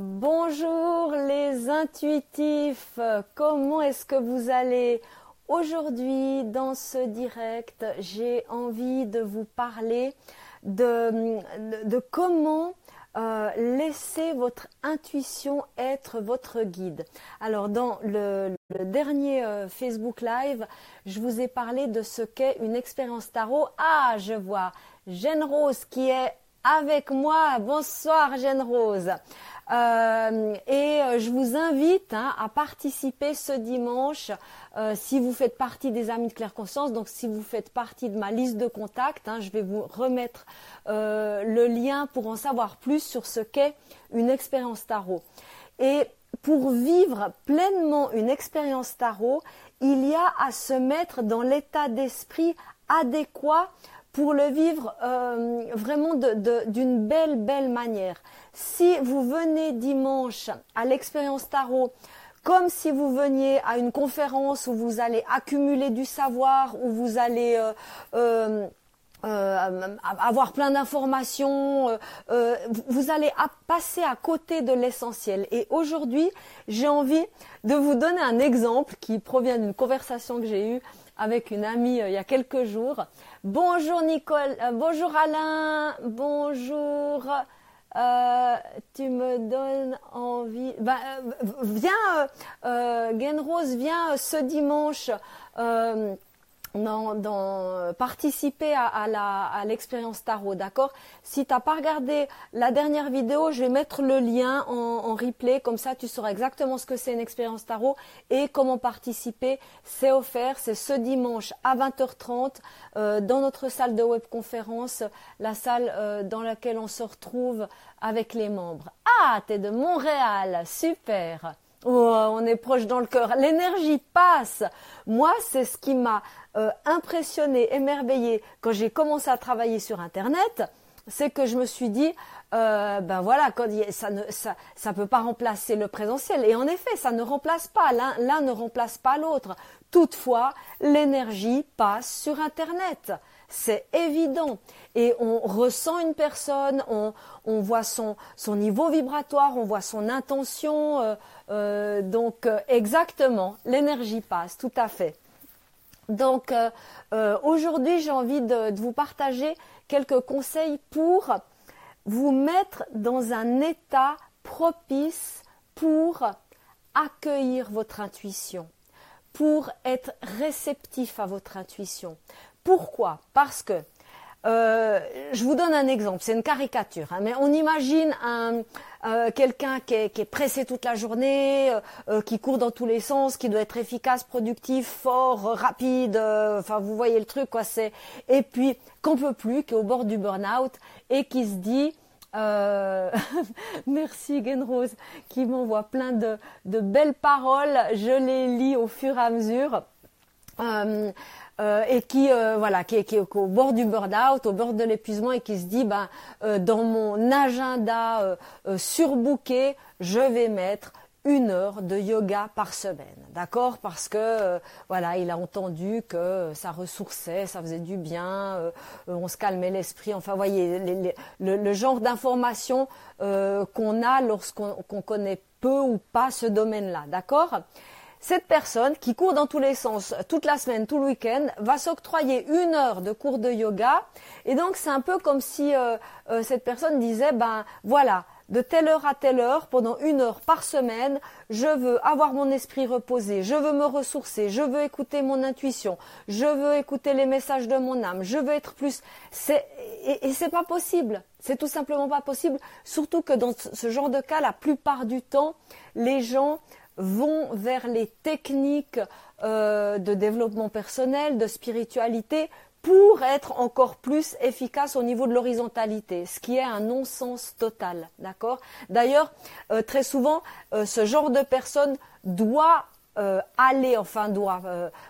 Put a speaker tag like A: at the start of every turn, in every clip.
A: Bonjour les intuitifs, comment est-ce que vous allez Aujourd'hui dans ce direct, j'ai envie de vous parler de, comment euh, laisser votre intuition être votre guide. Alors dans le, dernier euh, Facebook Live, je vous ai parlé de ce qu'est une expérience tarot. Ah, je vois Jeanne Rose qui est avec moi. Bonsoir Jeanne Rose. Euh, et euh, je vous invite hein, à participer ce dimanche euh, si vous faites partie des Amis de Claire Conscience. Donc si vous faites partie de ma liste de contacts, hein, je vais vous remettre le lien pour en savoir plus sur ce qu'est une expérience tarot. Et pour vivre pleinement une expérience tarot, il y a à se mettre dans l'état d'esprit adéquat pour le vivre vraiment d'une belle, belle manière. Si vous venez dimanche à l'expérience tarot, comme si vous veniez à une conférence où vous allez accumuler du savoir, où vous allez euh, euh, euh, avoir plein d'informations, vous allez passer à côté de l'essentiel. Et aujourd'hui, j'ai envie de vous donner un exemple qui provient d'une conversation que j'ai eue avec une amie il y a quelques jours. Bonjour Nicole, bonjour Alain, bonjour euh, tu me donnes envie. Ben, euh, viens, euh, Genrose, viens ce dimanche dans, participer à, l'expérience tarot, d'accord? Si tu n'as pas regardé la dernière vidéo, je vais mettre le lien en, replay, comme ça tu sauras exactement ce que c'est une expérience tarot et comment participer. C'est offert, c'est ce dimanche à 20h30 euh, dans notre salle de webconférence, la salle euh, dans laquelle on se retrouve avec les membres. Ah, tu es de Montréal, super Oh, on est proche dans le cœur. L'énergie passe. Moi, c'est ce qui m'a euh, impressionné, émerveillé quand j'ai commencé à travailler sur Internet. C'est que je me suis dit, euh, ben voilà, ça ne ça, ça peut pas remplacer le présentiel. Et en effet, ça ne remplace pas. L'un ne remplace pas l'autre. Toutefois, l'énergie passe sur Internet. C'est évident. Et on ressent une personne, on, on voit son, son niveau vibratoire, on voit son intention. Euh, euh, donc euh, exactement, l'énergie passe, tout à fait. Donc aujourd'hui, j'ai envie de, vous partager quelques conseils pour vous mettre dans un état propice pour accueillir votre intuition, pour être réceptif à votre intuition. Pourquoi? Parce que euh, je vous donne un exemple, c'est une caricature, hein, mais on imagine euh, quelqu'un qui est, pressé toute la journée, euh, qui court dans tous les sens, qui doit être efficace, productif, fort, rapide, enfin vous voyez le truc quoi, c'est et puis qu'on peut plus, qui est au bord du burn-out et qui se dit merci Genrose qui m'envoie plein de, belles paroles, je les lis au fur et à mesure. Et qui euh, voilà qui est, au bord du burn-out, au bord de l'épuisement et qui se dit ben euh, dans mon agenda surbooké, je vais mettre une heure de yoga par semaine, d'accord? Parce que voilà, il a entendu que ça ressourçait, ça faisait du bien, on se calmait l'esprit. Enfin, voyez le, genre d'information qu'on a lorsqu'on connaît peu ou pas ce domaine-là, d'accord? Cette personne qui court dans tous les sens toute la semaine, tout le week-end, va s'octroyer une heure de cours de yoga. Et donc c'est un peu comme si euh, euh, cette personne disait, ben voilà, de telle heure à telle heure, pendant une heure par semaine, je veux avoir mon esprit reposé, je veux me ressourcer, je veux écouter mon intuition, je veux écouter les messages de mon âme, je veux être plus. Et, et c'est pas possible. C'est tout simplement pas possible. Surtout que dans ce genre de cas, la plupart du temps, les gens vont vers les techniques euh, de développement personnel, de spiritualité, pour être encore plus efficace au niveau de l'horizontalité, ce qui est un non-sens total, d'accord? D'ailleurs, euh, très souvent, euh, ce genre de personne doit aller, enfin doit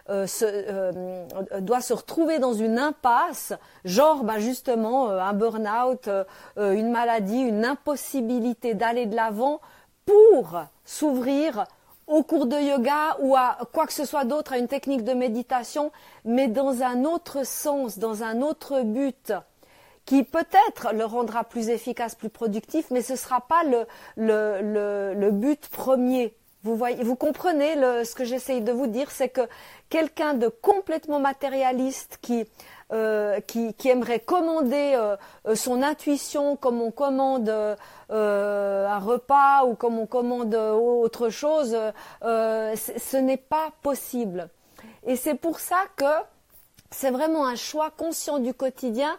A: se, doit se retrouver dans une impasse, genre bah, justement un burn-out, une maladie, une impossibilité d'aller de l'avant pour s'ouvrir au cours de yoga ou à quoi que ce soit d'autre, à une technique de méditation, mais dans un autre sens, dans un autre but, qui peut-être le rendra plus efficace, plus productif, mais ce ne sera pas le, le, but premier. Vous voyez, vous comprenez ce que j'essaye de vous dire, c'est que quelqu'un de complètement matérialiste qui euh, qui, aimerait commander euh, euh, son intuition comme on commande un repas ou comme on commande autre chose, ce n'est pas possible. Et c'est pour ça que c'est vraiment un choix conscient du quotidien.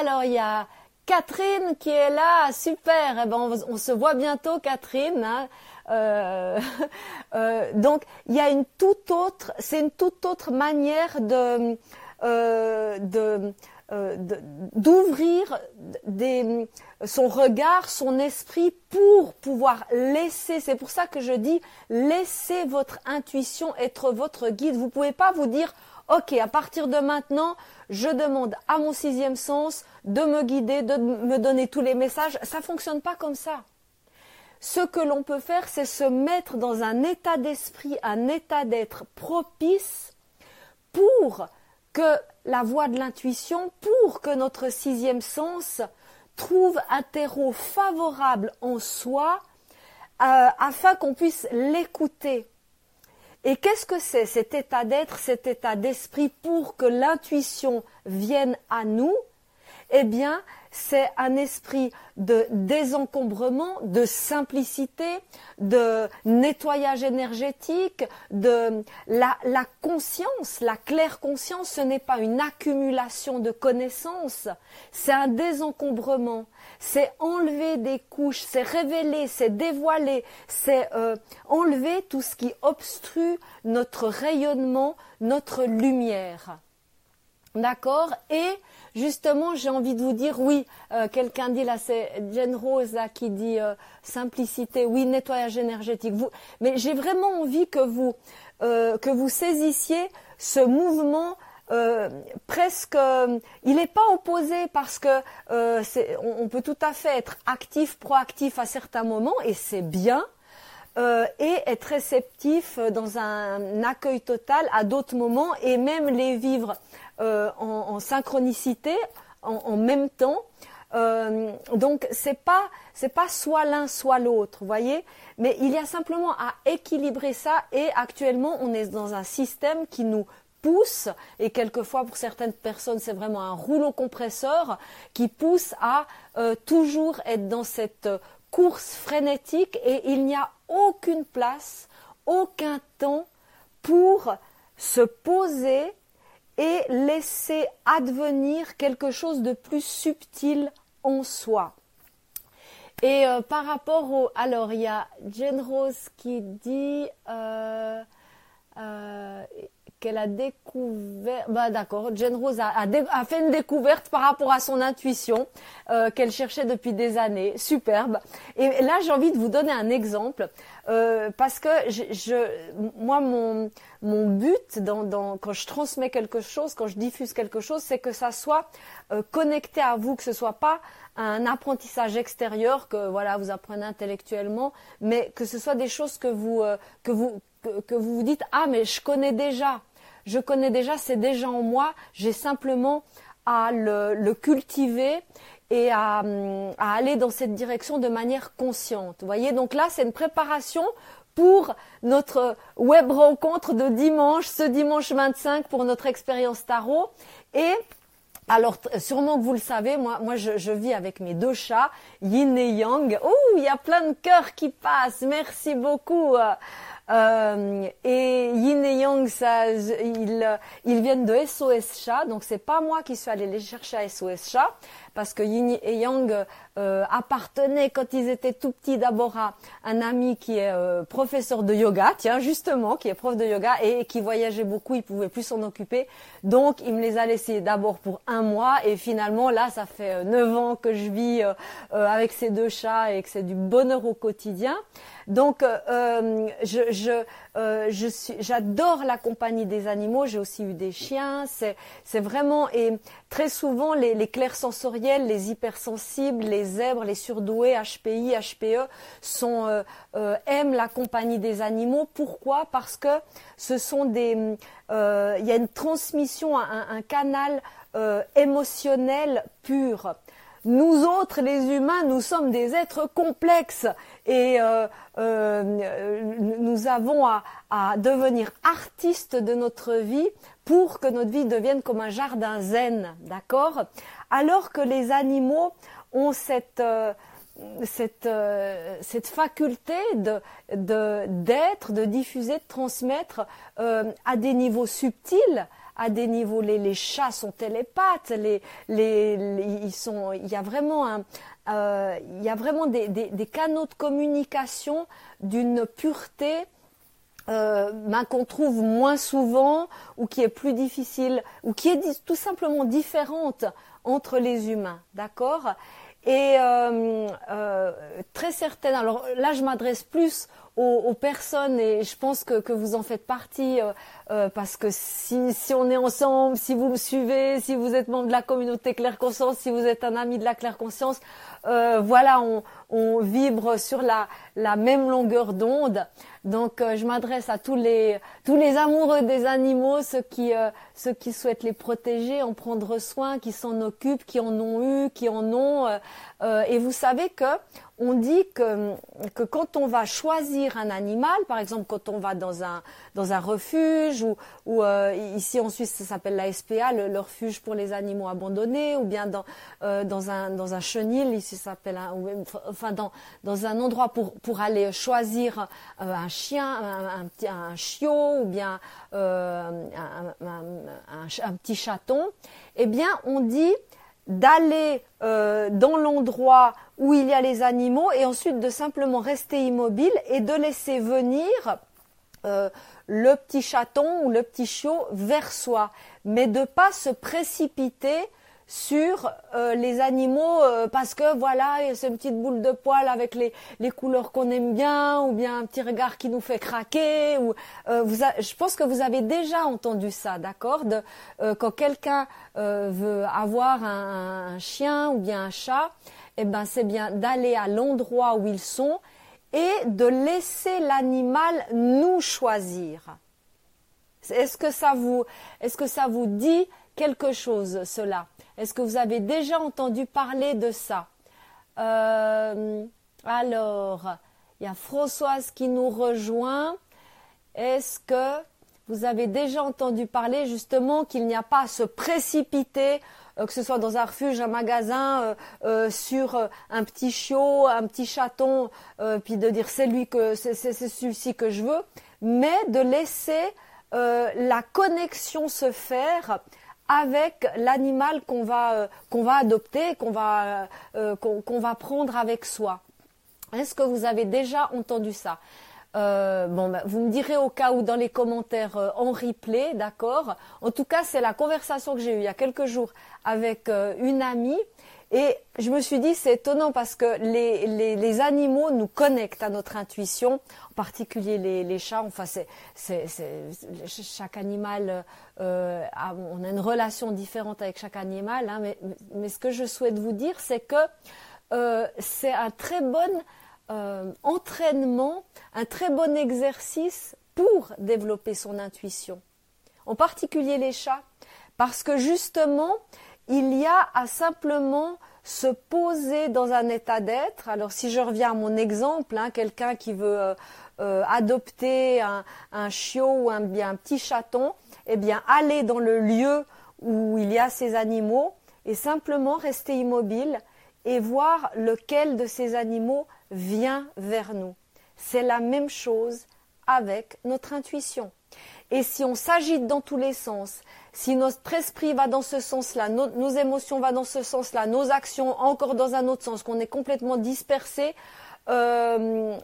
A: Alors il y a Catherine qui est là, super. Eh ben on, se voit bientôt, Catherine. Hein. Euh, euh, donc il y a une toute autre, c'est une toute autre manière de euh, d'ouvrir son regard, son esprit pour pouvoir laisser. C'est pour ça que je dis laissez votre intuition être votre guide. Vous pouvez pas vous dire ok à partir de maintenant je demande à mon sixième sens de me guider, de me donner tous les messages. Ça fonctionne pas comme ça. Ce que l'on peut faire, c'est se mettre dans un état d'esprit, un état d'être propice pour que la voie de l'intuition, pour que notre sixième sens trouve un terreau favorable en soi, euh, afin qu'on puisse l'écouter. Et qu'est-ce que c'est cet état d'être, cet état d'esprit pour que l'intuition vienne à nous? Eh bien, c'est un esprit de désencombrement, de simplicité, de nettoyage énergétique, de la, conscience, la claire conscience, ce n'est pas une accumulation de connaissances, c'est un désencombrement, c'est enlever des couches, c'est révéler, c'est dévoiler, c'est euh, enlever tout ce qui obstrue notre rayonnement, notre lumière. D'accord? Et justement, j'ai envie de vous dire, oui, euh, quelqu'un dit là, c'est Jen Rose qui dit euh, simplicité, oui, nettoyage énergétique. Vous, mais j'ai vraiment envie que vous euh, que vous saisissiez ce mouvement. presque, il n'est pas opposé parce que on, peut tout à fait être actif, proactif à certains moments et c'est bien, et être réceptif dans un accueil total à d'autres moments et même les vivre euh, en, synchronicité, en, même temps. Euh, donc c'est pas c'est pas soit l'un soit l'autre, voyez. Mais il y a simplement à équilibrer ça. Et actuellement, on est dans un système qui nous pousse, et quelquefois pour certaines personnes c'est vraiment un rouleau compresseur qui pousse à euh, toujours être dans cette course frénétique et il n'y a aucune place, aucun temps pour se poser et laisser advenir quelque chose de plus subtil en soi. Et euh, par rapport au... Alors, il y a Jane Rose qui dit... Euh, euh, qu'elle a découvert. Bah d'accord, Jane Rose a, a, fait une découverte par rapport à son intuition euh, qu'elle cherchait depuis des années. Superbe. Et là, j'ai envie de vous donner un exemple euh, parce que je, moi, mon mon but quand je transmets quelque chose, quand je diffuse quelque chose, c'est que ça soit euh, connecté à vous, que ce soit pas un apprentissage extérieur que voilà vous apprenez intellectuellement, mais que ce soit des choses que vous que vous que vous vous dites ah mais je connais déjà je connais déjà, c'est déjà en moi, j'ai simplement à le, cultiver et à, à, aller dans cette direction de manière consciente. Vous voyez, donc là, c'est une préparation pour notre web rencontre de dimanche, ce dimanche 25 pour notre expérience tarot. Et alors, sûrement que vous le savez, moi, moi je, je, vis avec mes deux chats, Yin et Yang. Oh, il y a plein de cœurs qui passent. Merci beaucoup. Euh, et Yin et Yang, ça, ils, ils viennent de SOS Chat, donc c'est pas moi qui suis allée les chercher à SOS Chat, parce que Yin et Yang euh, appartenaient quand ils étaient tout petits d'abord à un ami qui est euh, professeur de yoga, tiens justement, qui est prof de yoga et, qui voyageait beaucoup, il pouvait plus s'en occuper, donc il me les a laissés d'abord pour un mois et finalement là ça fait neuf ans que je vis avec ces deux chats et que c'est du bonheur au quotidien. Donc, euh, je, je, euh, je j'adore la compagnie des animaux. J'ai aussi eu des chiens. C'est, vraiment et très souvent les, les clairs sensoriels, les hypersensibles, les zèbres, les surdoués, HPI, HPE, sont euh, euh, aiment la compagnie des animaux. Pourquoi? Parce que ce sont des, euh, il y a une transmission, un, un canal émotionnel pur. Nous autres, les humains, nous sommes des êtres complexes. Et euh, euh, nous avons à, devenir artistes de notre vie pour que notre vie devienne comme un jardin zen, d'accord? Alors que les animaux ont cette euh, cette, cette faculté d'être, de diffuser, de transmettre à des niveaux subtils, à des niveaux les, chats sont télépathes, il y a vraiment euh, des, canaux de communication d'une pureté euh, ben, qu'on trouve moins souvent ou qui est plus difficile ou qui est tout simplement différente entre les humains, d'accord? Et euh, très certaines, alors là je m'adresse plus aux, aux, personnes et je pense que, que vous en faites partie euh, euh parce que si, si on est ensemble, si vous me suivez, si vous êtes membre de la communauté Claire Conscience, si vous êtes un ami de la Claire Conscience, euh, voilà, on, on, vibre sur la, la même longueur d'onde. Donc euh, je m'adresse à tous les tous les amoureux des animaux, ceux qui ceux qui souhaitent les protéger, en prendre soin, qui s'en occupent, qui en ont eu, qui en ont. et vous savez que on dit que, quand on va choisir un animal, par exemple quand on va dans un, un refuge, ou, euh, ici en Suisse ça s'appelle la SPA, le, refuge pour les animaux abandonnés, ou bien dans, euh, dans, un, un chenil, ici ça s'appelle, enfin dans, dans un endroit pour, aller choisir euh, un chien, un, un, un, chiot, ou bien un, un, petit chaton, eh bien on dit d'aller euh, dans l'endroit où il y a les animaux et ensuite de simplement rester immobile et de laisser venir euh, le petit chaton ou le petit chiot vers soi, mais de pas se précipiter sur euh, les animaux euh, parce que voilà, il y a cette petite boule de poil avec les, les couleurs qu'on aime bien ou bien un petit regard qui nous fait craquer. Ou, euh, vous je pense que vous avez déjà entendu ça, d'accord Quand quelqu'un veut avoir un, un, chien ou bien un chat, eh ben c'est bien d'aller à l'endroit où ils sont et de laisser l'animal nous choisir. Est-ce que ça vous, est-ce que ça vous dit quelque chose, cela Est-ce que vous avez déjà entendu parler de ça? Euh, Alors, il y a Françoise qui nous rejoint. Est-ce que vous avez déjà entendu parler justement qu'il n'y a pas à se précipiter, euh, que ce soit dans un refuge, un magasin, euh, sur un petit chiot, un petit chaton, puis de dire c'est lui c'est celui-ci que je veux, mais de laisser la connexion se faire avec l'animal qu'on va, euh, adopter, qu'on va, euh, euh, qu'on va prendre avec soi. Est-ce que vous avez déjà entendu ça? Bon, ben, vous me direz au cas où dans les commentaires en replay, d'accord? En tout cas, c'est la conversation que j'ai eue il y a quelques jours avec une amie et je me suis dit, c'est étonnant parce que les, animaux nous connectent à notre intuition, en particulier les, chats. Enfin, c'est, chaque animal, euh, on a une relation différente avec chaque animal. Hein, mais, mais, ce que je souhaite vous dire, c'est que euh, c'est un très bon euh, entraînement, un très bon exercice pour développer son intuition. En particulier les chats, parce que justement, il y a à simplement se poser dans un état d'être. Alors si je reviens à mon exemple, hein, quelqu'un qui veut euh, euh, adopter un, chiot ou un, un, petit chaton, eh bien aller dans le lieu où il y a ces animaux et simplement rester immobile et voir lequel de ces animaux vient vers nous. C'est la même chose avec notre intuition. Et si on s'agite dans tous les sens, si notre esprit va dans ce sens-là, nos, émotions vont dans ce sens-là, nos actions encore dans un autre sens, qu'on est complètement dispersé, euh,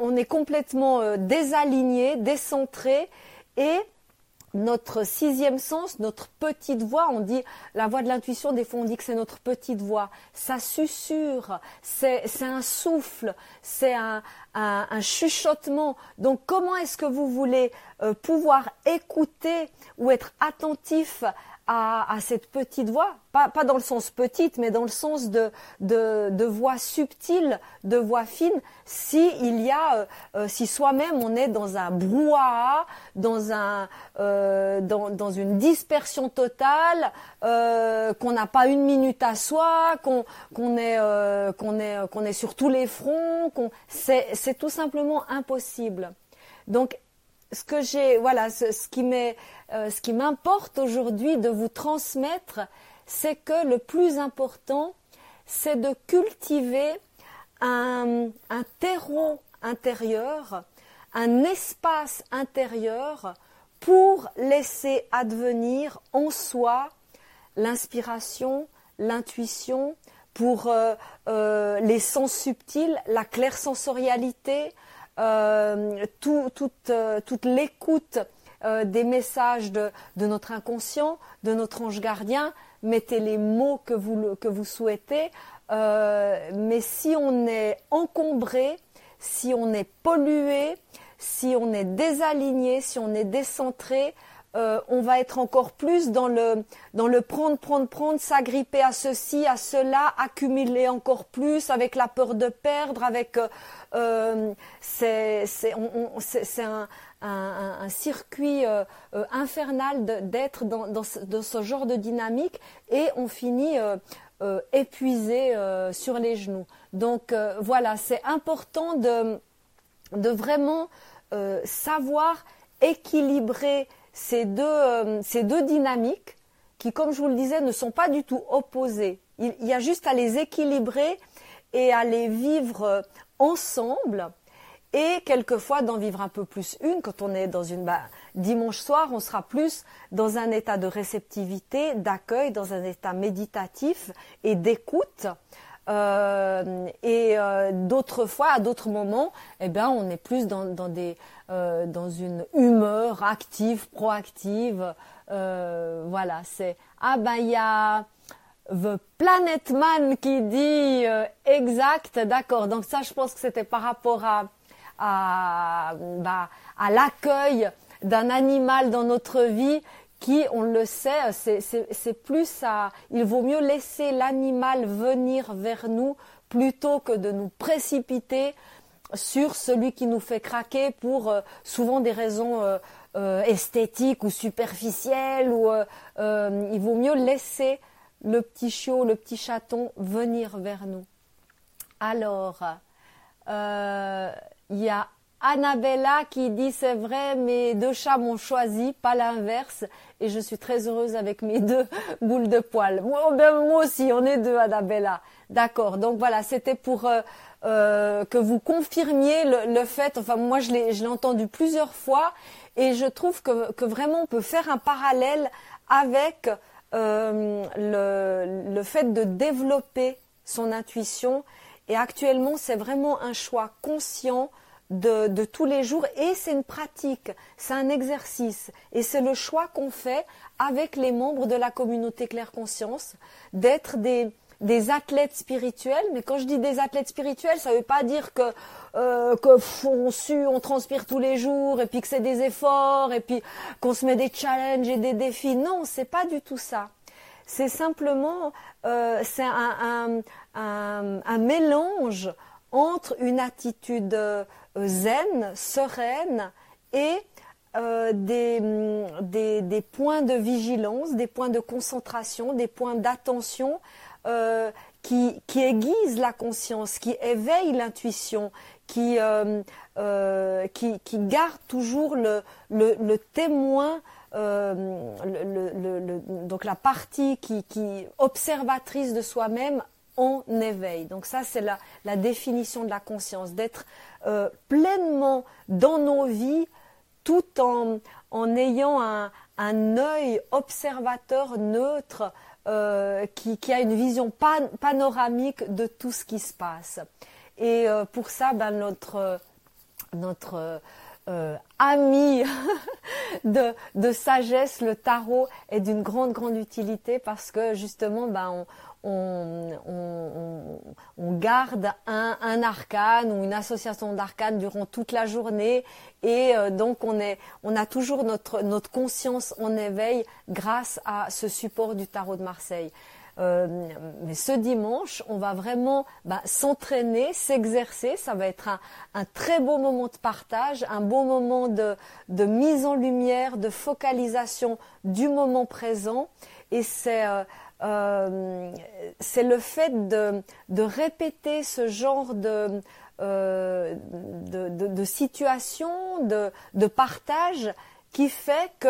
A: on est complètement euh, désaligné, décentré, et notre sixième sens, notre petite voix, on dit la voix de l'intuition, des fois on dit que c'est notre petite voix, ça susurre, c'est un souffle, c'est un, chuchotement. Donc comment est-ce que vous voulez euh, pouvoir écouter ou être attentif à, cette petite voix, pas, pas, dans le sens petite, mais dans le sens de, de, de voix subtile, de voix fine, si il y a, euh, euh, si soi-même on est dans un brouhaha, dans un, euh, dans, dans, une dispersion totale, qu'on n'a pas une minute à soi, qu'on qu'on est, qu'on est, qu'on est sur tous les fronts, qu'on, c'est, c'est tout simplement impossible. Donc ce que j'ai, voilà, ce, qui m'est, euh, ce qui m'importe aujourd'hui de vous transmettre, c'est que le plus important, c'est de cultiver un, un terreau intérieur, un espace intérieur pour laisser advenir en soi l'inspiration, l'intuition, pour euh, euh, les sens subtils, la clairsensorialité, euh, toute, euh, toute l'écoute euh, des messages de, notre inconscient, de notre ange gardien. Mettez les mots que vous souhaitez. mais si on est encombré, si on est pollué, si on est désaligné, si on est décentré, euh, on va être encore plus dans le, dans le prendre, prendre, prendre, s'agripper à ceci, à cela, accumuler encore plus avec la peur de perdre, avec euh, euh c'est un, circuit infernal d'être dans, ce, genre de dynamique et on finit épuisé sur les genoux. Donc voilà, c'est important de vraiment savoir équilibrer ces deux, euh, ces deux dynamiques qui, comme je vous le disais, ne sont pas du tout opposées. Il, y a juste à les équilibrer et à les vivre euh, ensemble et quelquefois d'en vivre un peu plus une quand on est dans une bah, dimanche soir on sera plus dans un état de réceptivité d'accueil dans un état méditatif et d'écoute euh, et euh, d'autres fois, à d'autres moments, eh ben, on est plus dans, dans, des, euh, dans une humeur active, proactive. Voilà, c'est ah ben il y a The Planet Man qui dit exact, d'accord. Donc ça, je pense que c'était par rapport à à, bah, à l'accueil d'un animal dans notre vie qui, on le sait, c'est plus à, il vaut mieux laisser l'animal venir vers nous plutôt que de nous précipiter sur celui qui nous fait craquer pour euh, souvent des raisons euh, euh, esthétiques ou superficielles il vaut mieux laisser le petit chiot, le petit chaton venir vers nous. Alors, il y a Annabella qui dit c'est vrai, mes deux chats m'ont choisi, pas l'inverse, et je suis très heureuse avec mes deux boules de poils. Moi, ben, moi aussi, on est deux, Annabella. D'accord. Donc voilà, c'était pour euh, euh, que vous confirmiez le, fait. Enfin, moi, je l'ai, entendu plusieurs fois, et je trouve que, que, vraiment on peut faire un parallèle avec euh, le, le fait de développer son intuition. Et actuellement, c'est vraiment un choix conscient de, tous les jours et c'est une pratique, c'est un exercice et c'est le choix qu'on fait avec les membres de la communauté Claire Conscience d'être des, des athlètes spirituels, mais quand je dis des athlètes spirituels, ça ne veut pas dire que euh, on sue, on transpire tous les jours, et puis que c'est des efforts, et puis qu'on se met des challenges et des défis. Non, c'est pas du tout ça. C'est simplement, euh, c'est un, un, un, mélange entre une attitude euh, zen, sereine et euh, des, points de vigilance, des points de concentration, des points d'attention euh, qui, aiguisent la conscience, qui éveillent l'intuition, qui, gardent toujours le, témoin, donc la partie qui observatrice de soi-même en éveil. Donc ça, c'est la, définition de la conscience, d'être euh, pleinement dans nos vies tout en, en ayant un, œil observateur neutre euh, qui, a une vision panoramique de tout ce qui se passe. Et euh, pour ça, ben, notre, notre ami de, de, sagesse, le tarot est d'une grande, grande utilité parce que justement, ben, on, on, garde un, arcane ou une association d'arcanes durant toute la journée et euh, donc on, est, on a toujours notre, notre conscience en éveil grâce à ce support du tarot de Marseille. Euh, mais ce dimanche, on va vraiment bah, s'entraîner, s'exercer. Ça va être un, très beau moment de partage, un beau moment de, de mise en lumière, de focalisation du moment présent. Et c'est euh, euh, c'est le fait de, répéter ce genre de, euh, situation, de partage qui fait que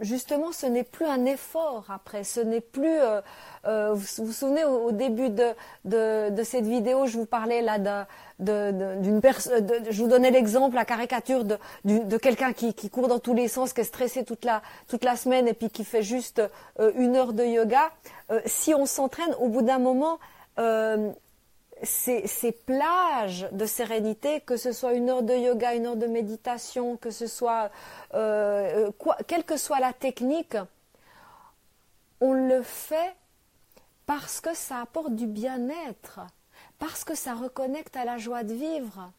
A: justement ce n'est plus un effort après, ce n'est plus... Euh, euh vous, vous souvenez au, début de, de, cette vidéo, je vous parlais là d'une personne, je vous donnais l'exemple, la caricature de, de quelqu'un qui, qui, court dans tous les sens, qui est stressé toute la, toute la semaine et puis qui fait juste euh, une heure de yoga. Si on s'entraîne, au bout d'un moment, ces, plages de sérénité, que ce soit une heure de yoga, une heure de méditation, que ce soit euh, quoi, quelle que soit la technique, on le fait parce que ça apporte du bien-être, parce que ça reconnecte à la joie de vivre,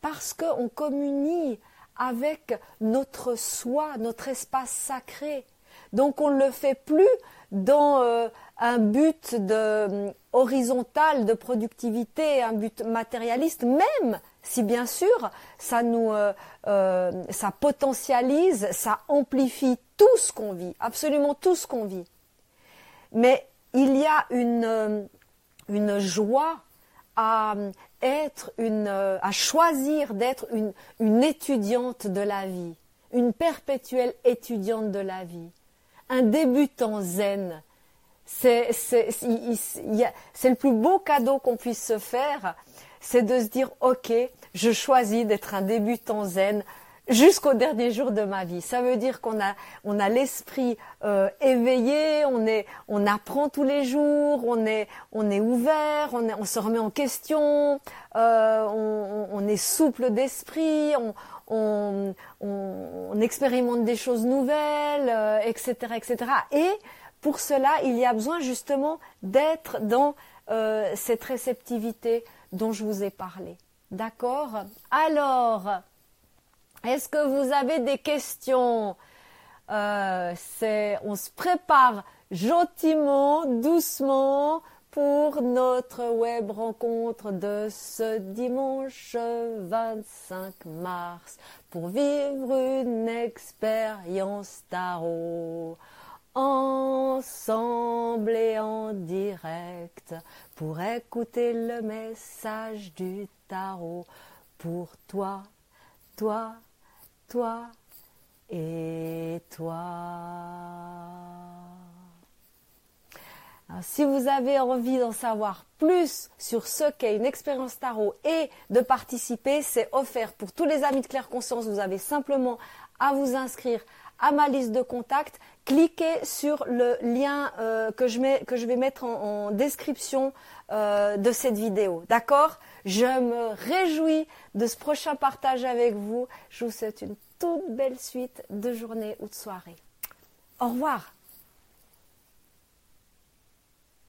A: parce qu'on communie avec notre soi, notre espace sacré. Donc on ne le fait plus dans euh, un but euh, horizontal de productivité, un but matérialiste, même si bien sûr ça nous euh, ça potentialise, ça amplifie tout ce qu'on vit, absolument tout ce qu'on vit. Mais il y a une, une joie à être une, à choisir d'être une, une étudiante de la vie, une perpétuelle étudiante de la vie un débutant zen. C'est le plus beau cadeau qu'on puisse se faire, c'est de se dire, OK, je choisis d'être un débutant zen jusqu'au dernier jour de ma vie. Ça veut dire qu'on a, on a l'esprit euh, éveillé, on, est, on apprend tous les jours, on est, on est ouvert, on, se remet en question, euh, on, est souple d'esprit, on, on, expérimente des choses nouvelles, etc., euh, etc. Et pour cela, il y a besoin justement d'être dans euh, cette réceptivité dont je vous ai parlé. D'accord? Alors, est-ce que vous avez des questions? Euh, On se prépare gentiment, doucement pour notre web rencontre de ce dimanche 25 mars pour vivre une expérience tarot ensemble et en direct pour écouter le message du tarot pour toi, toi, toi et toi si vous avez envie d'en savoir plus sur ce qu'est une expérience tarot et de participer, c'est offert pour tous les amis de Claire Conscience. Vous avez simplement à vous inscrire à ma liste de contacts. Cliquez sur le lien euh, que, je vais mettre en, description euh, de cette vidéo. D'accord? Je me réjouis de ce prochain partage avec vous. Je vous souhaite une toute belle suite de journée ou de soirée. Au revoir